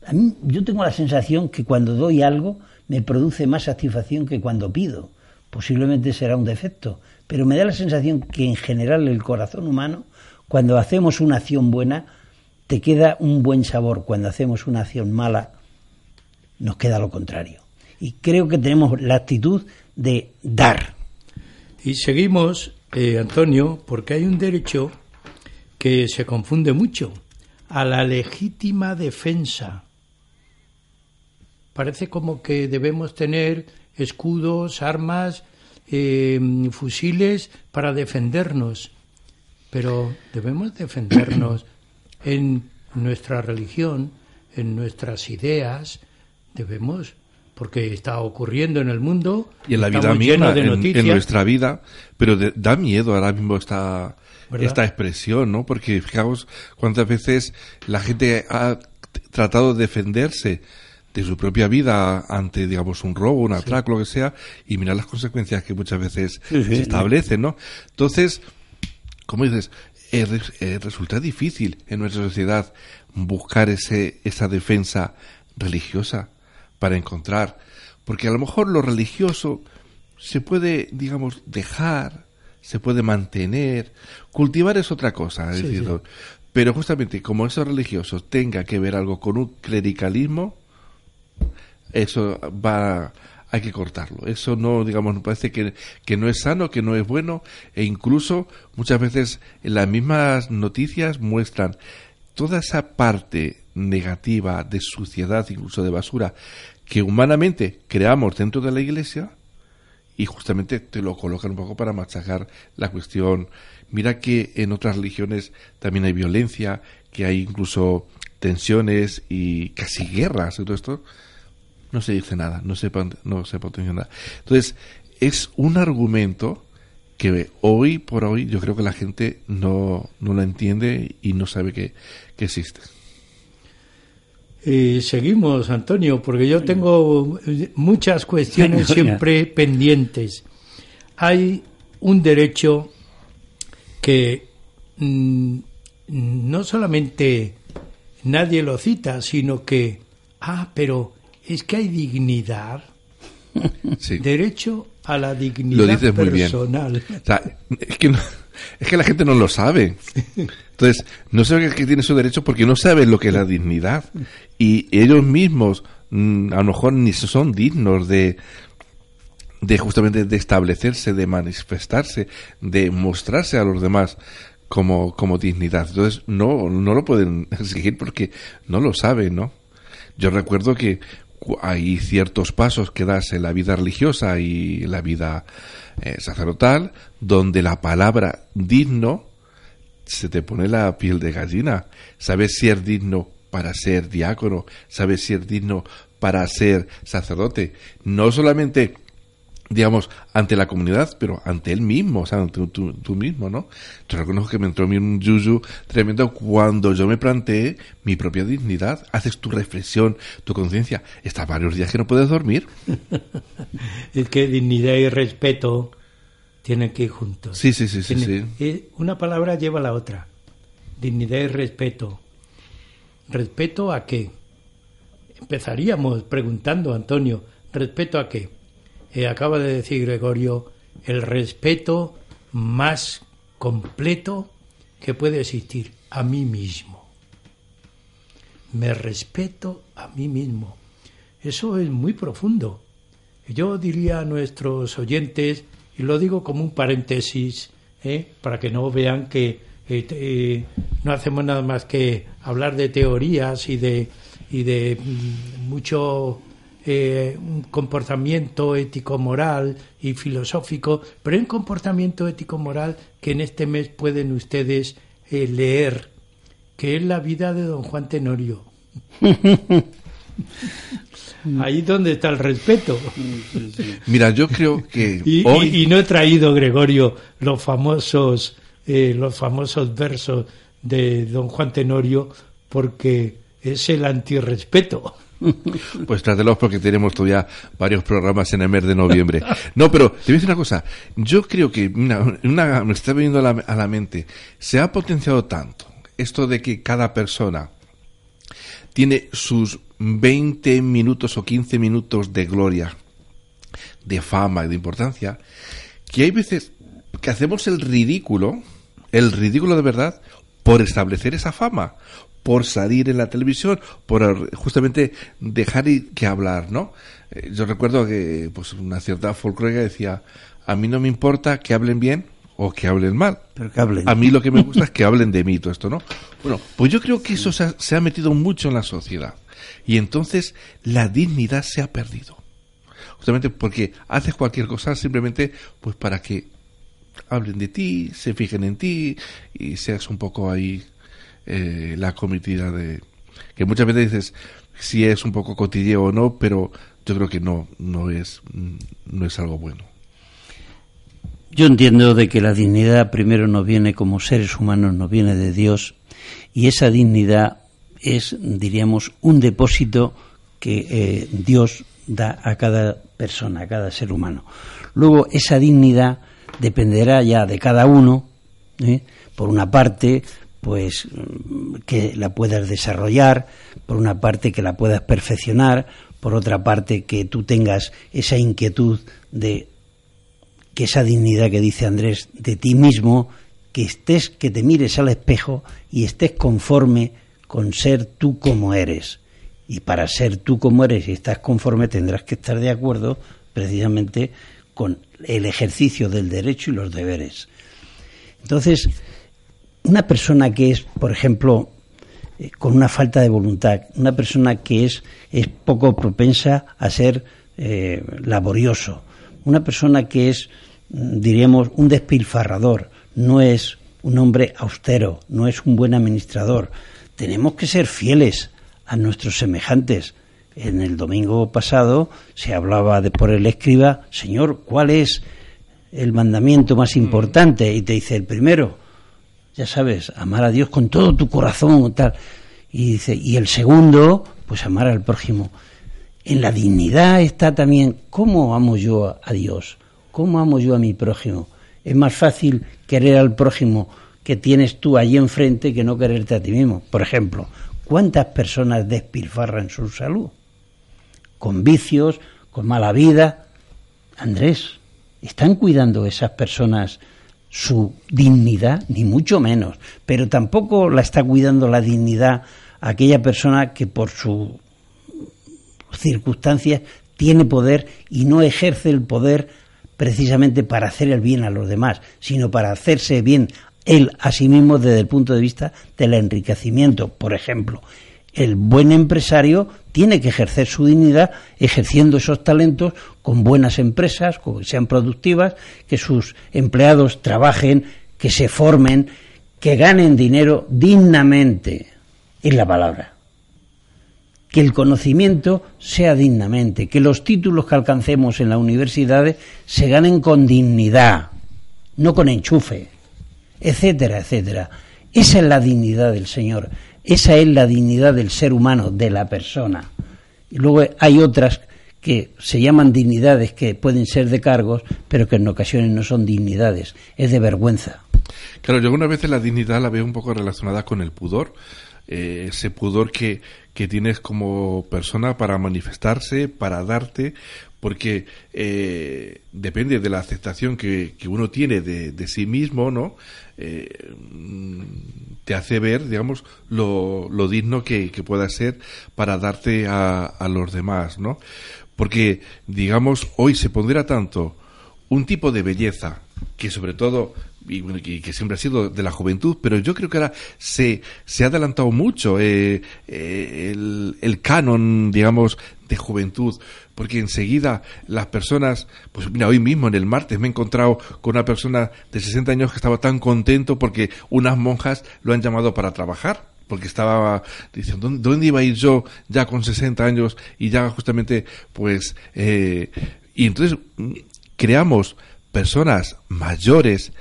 a mí, yo tengo la sensación que cuando doy algo me produce más satisfacción que cuando pido. Posiblemente será un defecto, pero me da la sensación que en general el corazón humano, cuando hacemos una acción buena, te queda un buen sabor. Cuando hacemos una acción mala, nos queda lo contrario. Y creo que tenemos la actitud de dar. Y seguimos, eh, Antonio, porque hay un derecho que se confunde mucho, a la legítima defensa. Parece como que debemos tener escudos, armas, eh, fusiles para defendernos, pero debemos defendernos en nuestra religión, en nuestras ideas, debemos, porque está ocurriendo en el mundo Y en la vida misma, de en, nuestra vida, pero de- da miedo ahora mismo esta, ¿Verdad? esta expresión, ¿no? Porque fijaos cuántas veces la gente ha tratado de defenderse de su propia vida ante, digamos, un robo, un atraco, lo que sea, y mirar las consecuencias que muchas veces Sí, sí. se establecen, ¿no? Entonces, como dices, eh, eh, resulta difícil en nuestra sociedad buscar ese, esa defensa religiosa para encontrar, porque a lo mejor lo religioso se puede, digamos, dejar, se puede mantener, cultivar es otra cosa, es Sí, decir, pero justamente como eso religioso tenga que ver algo con un clericalismo, eso va hay que cortarlo. Eso no digamos me parece que, que no es sano que no es bueno e incluso muchas veces en las mismas noticias muestran toda esa parte negativa de suciedad incluso de basura que humanamente creamos dentro de la iglesia y justamente te lo colocan un poco para machacar la cuestión. Mira que en otras religiones también hay violencia, que hay incluso tensiones y casi guerras y todo esto. No se dice nada, no se, no se potencia nada. Entonces, es un argumento que hoy por hoy yo creo que la gente no, no lo entiende y no sabe que, que existe. Y seguimos, Antonio, porque yo tengo eh, muchas cuestiones siempre pendientes. Hay un derecho que mm, no solamente nadie lo cita, sino que, ah, pero es que hay dignidad, Sí. derecho a la dignidad Lo dices muy bien. personal. O sea, es que, no- es que la gente no lo sabe. Entonces, no sabe que tiene su derecho porque no sabe lo que es la dignidad. Y ellos mismos, mm, a lo mejor ni son dignos de, de justamente de establecerse, de manifestarse, de mostrarse a los demás como, como dignidad. Entonces, no, no lo pueden exigir porque no lo saben, ¿no? Yo recuerdo que hay ciertos pasos que das en la vida religiosa y la vida eh, sacerdotal donde la palabra digno se te pone la piel de gallina. Sabes ser digno para ser diácono, sabes ser digno para ser sacerdote. No solamente, digamos, ante la comunidad, pero ante él mismo, o sea, ante tú, tú mismo, ¿no? Yo reconozco que me entró a mí un yuyu tremendo cuando yo me planteé mi propia dignidad. Haces tu reflexión, tu conciencia. Estás varios días que no puedes dormir. [laughs] Es que dignidad y respeto tienen que ir juntos. Sí, sí, sí, sí, Tiene- sí. eh, Una palabra lleva a la otra. Dignidad y respeto. ¿Respeto a qué? Empezaríamos preguntando, Antonio, ¿respeto a qué? Eh, acaba de decir Gregorio, el respeto más completo que puede existir, a mí mismo. Me respeto a mí mismo. Eso es muy profundo. Yo diría a nuestros oyentes y lo digo como un paréntesis, ¿eh? para que no vean que eh, no hacemos nada más que hablar de teorías y de, y de mm, mucho eh, un comportamiento ético-moral y filosófico, pero hay un comportamiento ético-moral que en este mes pueden ustedes eh, leer, que es la vida de don Juan Tenorio. [laughs] Ahí donde está el respeto. Mira, yo creo que [laughs] Y, hoy... y- y no he traído, Gregorio, los famosos, eh, los famosos versos de don Juan Tenorio porque es el antirrespeto. [laughs] Pues trátelos porque tenemos todavía varios programas en el mes de noviembre. No, pero te voy a decir una cosa. Yo creo que, mira, una, me está viniendo a la, a la mente, se ha potenciado tanto esto de que cada persona tiene sus 20 minutos o 15 minutos de gloria, de fama y de importancia, que hay veces que hacemos el ridículo, el ridículo de verdad, por establecer esa fama, por salir en la televisión, por justamente dejar y- que hablar, ¿no? Eh, Yo recuerdo que pues una cierta folclórica decía, a mí no me importa que hablen bien o que hablen mal. Pero que hablen. A mí lo que me gusta es que hablen de mí, todo esto, ¿no? Bueno, pues yo creo que eso se ha, se ha metido mucho en la sociedad. Y entonces la dignidad se ha perdido. Justamente porque haces cualquier cosa simplemente pues para que hablen de ti, se fijen en ti y seas un poco ahí eh, la cometida de... Que muchas veces dices si es un poco cotilleo o no, pero yo creo que no, no es, mm, no es algo bueno. Yo entiendo de que la dignidad primero nos viene como seres humanos, nos viene de Dios y esa dignidad es, diríamos, un depósito que eh, Dios da a cada persona, a cada ser humano. Luego esa dignidad dependerá ya de cada uno, ¿eh? por una parte, pues que la puedas desarrollar, por una parte que la puedas perfeccionar, por otra parte que tú tengas esa inquietud de que esa dignidad que dice Andrés de ti mismo, que estés, que te mires al espejo y estés conforme con ser tú como eres. Y para ser tú como eres y estás conforme tendrás que estar de acuerdo precisamente con el ejercicio del derecho y los deberes. Entonces, una persona que es, por ejemplo, eh, con una falta de voluntad, una persona que es, es poco propensa a ser eh, laborioso, una persona que es, mm, diríamos, un despilfarrador, no es un hombre austero, no es un buen administrador. Tenemos que ser fieles a nuestros semejantes. En el domingo pasado se hablaba de por el escriba, Señor, ¿cuál es el mandamiento más importante? Y te dice el primero, ya sabes, amar a Dios con todo tu corazón. Y dice, y el segundo, pues amar al prójimo. En la dignidad está también cómo amo yo a- a Dios, cómo amo yo a mi prójimo. Es más fácil querer al prójimo que tienes tú allí enfrente que no quererte a ti mismo. Por ejemplo, ¿cuántas personas despilfarran su salud? Con vicios, con mala vida. Andrés, ¿están cuidando esas personas su dignidad? Ni mucho menos. Pero tampoco la está cuidando la dignidad aquella persona que por su circunstancias tiene poder y no ejerce el poder precisamente para hacer el bien a los demás, sino para hacerse bien él a sí mismo desde el punto de vista del enriquecimiento. Por ejemplo, el buen empresario tiene que ejercer su dignidad ejerciendo esos talentos con buenas empresas, que sean productivas, que sus empleados trabajen, que se formen, que ganen dinero dignamente. Es la palabra que el conocimiento sea dignamente, que los títulos que alcancemos en las universidades se ganen con dignidad, no con enchufe, etcétera, etcétera. Esa es la dignidad del Señor, esa es la dignidad del ser humano, de la persona. Y luego hay otras que se llaman dignidades que pueden ser de cargos, pero que en ocasiones no son dignidades, es de vergüenza. Claro, yo algunas veces la dignidad la veo un poco relacionada con el pudor, eh, ese pudor que, que tienes como persona para manifestarse, para darte, porque eh, depende de la aceptación que, que uno tiene de, de sí mismo, ¿no? Eh, te hace ver, digamos, lo, lo digno que, que pueda ser para darte a, a los demás, ¿no? Porque, digamos, hoy se pondera tanto un tipo de belleza que sobre todo y, bueno, y que siempre ha sido de la juventud, pero yo creo que ahora se, se ha adelantado mucho eh, eh, el, el canon, digamos, de juventud, porque enseguida las personas, pues mira, hoy mismo en el martes me he encontrado con una persona de 60 años que estaba tan contento porque unas monjas lo han llamado para trabajar porque estaba diciendo ¿dónde, iba a ir yo ya con 60 años y ya justamente pues eh, y entonces mm, creamos personas mayores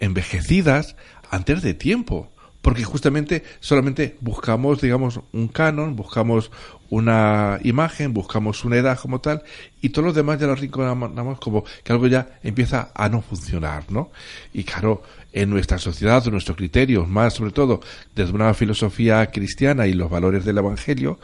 envejecidas antes de tiempo porque justamente solamente buscamos digamos un canon buscamos una imagen buscamos una edad como tal y todos los demás ya lo arrinconamos como que algo ya empieza a no funcionar no y claro en nuestra sociedad, en nuestros criterios, más sobre todo desde una filosofía cristiana y los valores del Evangelio,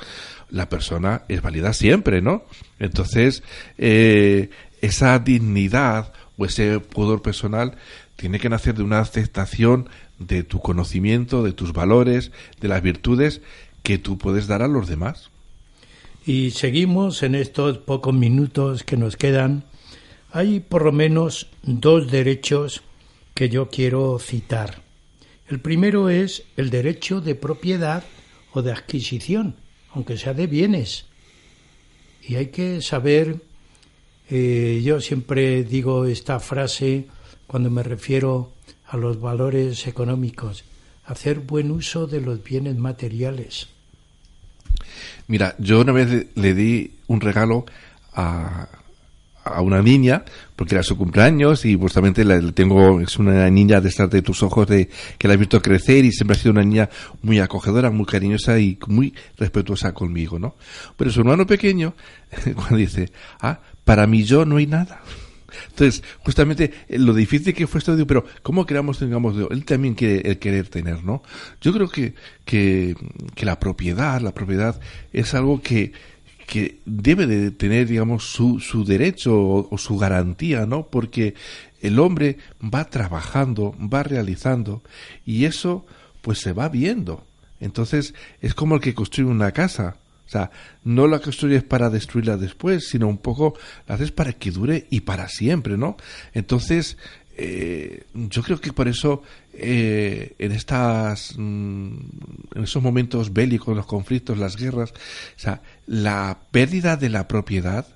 la persona es válida siempre, ¿no? Entonces, eh, esa dignidad o ese pudor personal tiene que nacer de una aceptación de tu conocimiento, de tus valores, de las virtudes que tú puedes dar a los demás. Y seguimos en estos pocos minutos que nos quedan. Hay por lo menos dos derechos que yo quiero citar. El primero es el derecho de propiedad o de adquisición, aunque sea de bienes. Y hay que saber, eh, yo siempre digo esta frase cuando me refiero a los valores económicos, hacer buen uso de los bienes materiales. Mira, yo una vez le di un regalo a, a una niña, porque era su cumpleaños y justamente la tengo, es una niña de estar de tus ojos, de que la he visto crecer y siempre ha sido una niña muy acogedora, muy cariñosa y muy respetuosa conmigo, ¿no? Pero su hermano pequeño, [laughs] cuando dice, ah, para mí yo no hay nada. Entonces, justamente eh, lo difícil que fue esto, digo, pero ¿cómo creamos, digamos, él también quiere el querer tener, ¿no? Yo creo que, que, la propiedad, la propiedad es algo que, que debe de tener, digamos, su, su derecho o, su garantía, ¿no? Porque el hombre va trabajando, va realizando y eso pues se va viendo. Entonces es como el que construye una casa. O sea, no la construyes para destruirla después, sino un poco la haces para que dure y para siempre, ¿no? Entonces, eh, yo creo que por eso eh, en estas mm, en esos momentos bélicos, los conflictos, las guerras, o sea, la pérdida de la propiedad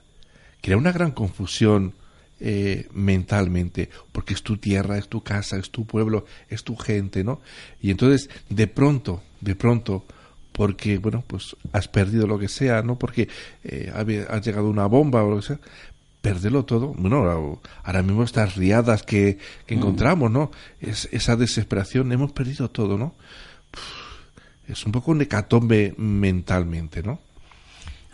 crea una gran confusión eh, mentalmente, porque es tu tierra, es tu casa, es tu pueblo, es tu gente, ¿no? Y entonces, de pronto, de pronto, porque, bueno, pues has perdido lo que sea, ¿no? Porque eh, ha, ha, llegado una bomba o lo que sea, perderlo todo. Bueno, ahora mismo estas riadas que, que encontramos, ¿no? Es, esa desesperación, hemos perdido todo, ¿no? Es un poco un hecatombe mentalmente, ¿no?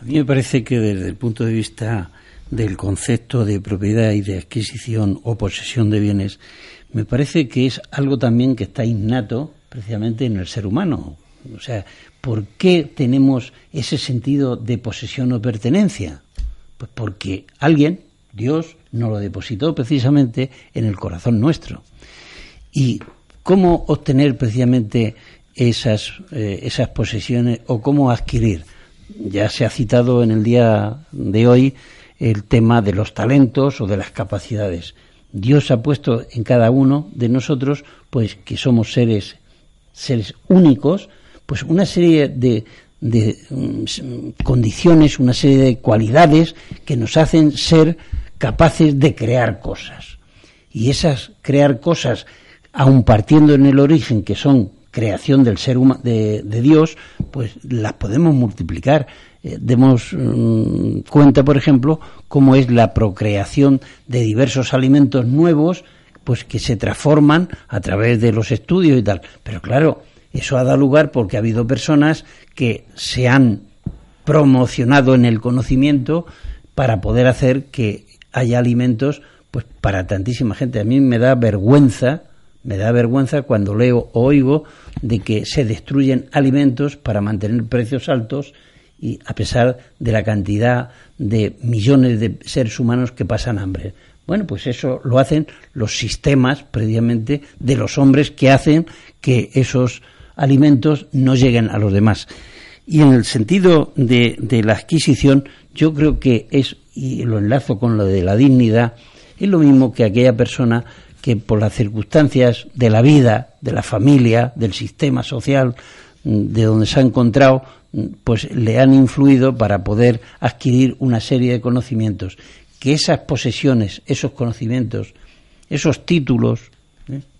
A mí me parece que desde el punto de vista del concepto de propiedad y de adquisición o posesión de bienes, me parece que es algo también que está innato precisamente en el ser humano. O sea, ¿por qué tenemos ese sentido de posesión o pertenencia? Pues porque alguien, Dios, nos lo depositó precisamente en el corazón nuestro. ¿Y cómo obtener precisamente esas, eh, esas posesiones o cómo adquirir? Ya se ha citado en el día de hoy el tema de los talentos o de las capacidades. Dios ha puesto en cada uno de nosotros, pues que somos seres, seres únicos, pues una serie de, de um, condiciones, una serie de cualidades que nos hacen ser capaces de crear cosas. Y esas crear cosas, aun partiendo en el origen, que son creación del ser humano, de, de, Dios, pues las podemos multiplicar. Eh, demos um, cuenta, por ejemplo, cómo es la procreación de diversos alimentos nuevos, pues que se transforman a través de los estudios y tal. Pero claro, eso ha dado lugar porque ha habido personas que se han promocionado en el conocimiento para poder hacer que haya alimentos pues para tantísima gente. A mí me da vergüenza, me da vergüenza cuando leo o oigo de que se destruyen alimentos para mantener precios altos y a pesar de la cantidad de millones de seres humanos que pasan hambre. Bueno, pues eso lo hacen los sistemas previamente de los hombres que hacen que esos alimentos no lleguen a los demás. Y en el sentido de, de la adquisición, yo creo que es, y lo enlazo con lo de la dignidad, Es lo mismo que aquella persona que por las circunstancias de la vida, de la familia, del sistema social, mm, de donde se ha encontrado, mm, pues le han influido para poder adquirir una serie de conocimientos. Que esas posesiones, esos conocimientos, esos títulos.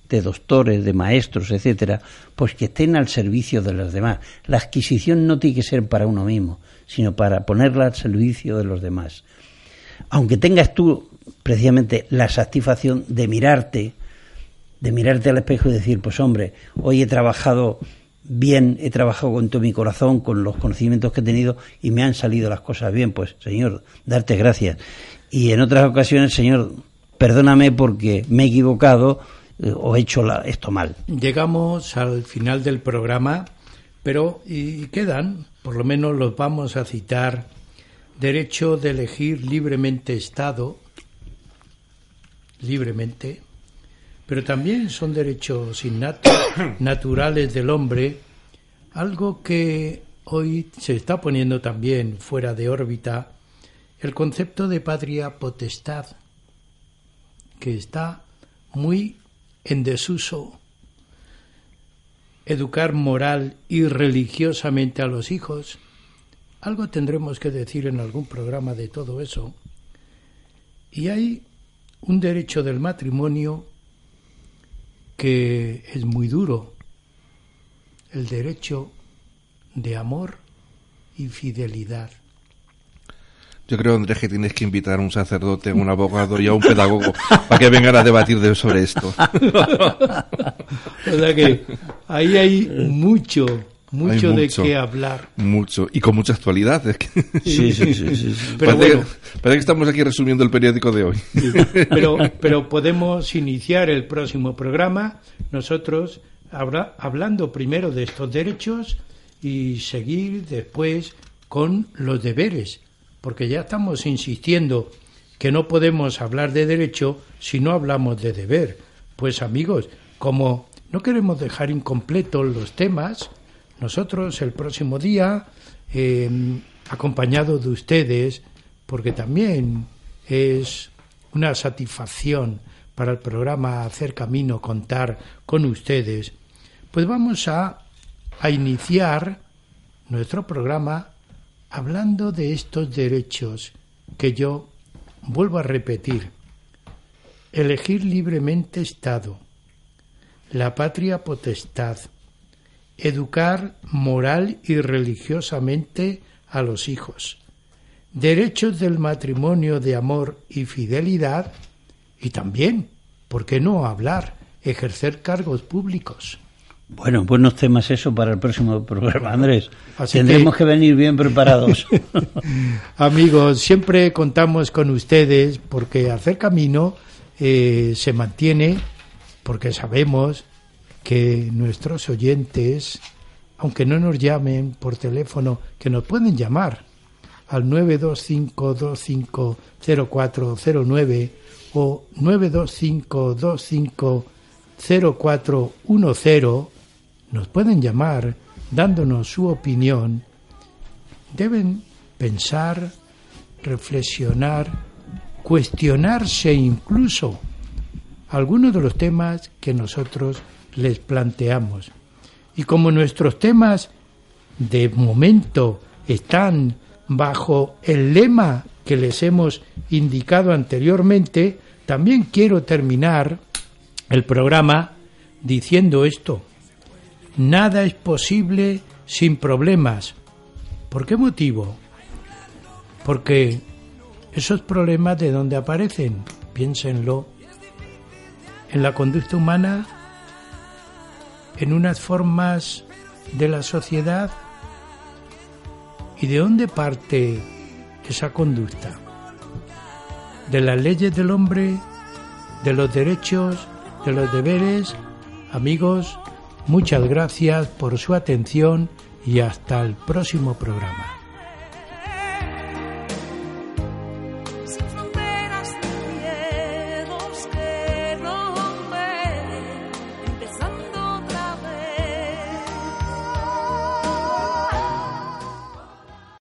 De doctores, de maestros, etcétera, pues que estén al servicio de los demás. La adquisición no tiene que ser para uno mismo, sino para ponerla al servicio de los demás. Aunque tengas tú precisamente la satisfacción de mirarte, de mirarte al espejo y decir, pues hombre, hoy he trabajado bien, he trabajado con todo mi corazón, con los conocimientos que he tenido y me han salido las cosas bien, pues Señor, darte gracias. Y en otras ocasiones, Señor, perdóname porque me he equivocado o he hecho la- esto mal. Llegamos al final del programa, pero y quedan, por lo menos los vamos a citar, derecho de elegir libremente Estado, libremente, pero también son derechos innatos, [coughs] naturales del hombre, algo que hoy se está poniendo también fuera de órbita, el concepto de patria potestad, que está muy en desuso. Educar moral y religiosamente a los hijos. Algo tendremos que decir en algún programa de todo eso. Y hay un derecho del matrimonio que es muy duro, el derecho de amor y fidelidad. Yo creo, Andrés, que tienes que invitar a un sacerdote, a un abogado y a un pedagogo para que vengan a debatir de- sobre esto. [laughs] O sea que ahí hay mucho, mucho, Hay de qué hablar. Mucho. Y con mucha actualidad. Es que... [laughs] Sí, sí, sí, sí, sí. Pero parece, bueno. parece que estamos aquí resumiendo el periódico de hoy. Pero, [laughs] pero podemos iniciar el próximo programa nosotros habla- hablando primero de estos derechos y seguir después con los deberes, porque ya estamos insistiendo que no podemos hablar de derecho si no hablamos de deber. Pues amigos, como no queremos dejar incompletos los temas, nosotros el próximo día, eh, acompañado de ustedes, porque también es una satisfacción para el programa Hacer Camino contar con ustedes, pues vamos a, a iniciar nuestro programa hablando de estos derechos que yo vuelvo a repetir. Elegir libremente Estado, la patria potestad, educar moral y religiosamente a los hijos, derechos del matrimonio de amor y fidelidad y también, ¿por qué no hablar? Ejercer cargos públicos. Bueno, buenos temas eso para el próximo programa, Andrés. Así Tendremos que- que... venir bien preparados. [laughs] Amigos, siempre contamos con ustedes porque hacer camino eh, se mantiene porque sabemos que nuestros oyentes, aunque no nos llamen por teléfono, que nos pueden llamar al 925250409 o 925250410, nos pueden llamar dándonos su opinión deben pensar, reflexionar, cuestionarse incluso algunos de los temas que nosotros les planteamos. Y como nuestros temas de momento están bajo el lema que les hemos indicado anteriormente, también quiero terminar el programa diciendo esto. Nada es posible sin problemas. ¿Por qué motivo? Porque esos problemas de dónde aparecen, piénsenlo, en la conducta humana, en unas formas de la sociedad, ¿y de dónde parte esa conducta? ¿De las leyes del hombre? ¿De los derechos? ¿De los deberes? Amigos, muchas gracias por su atención y hasta el próximo programa.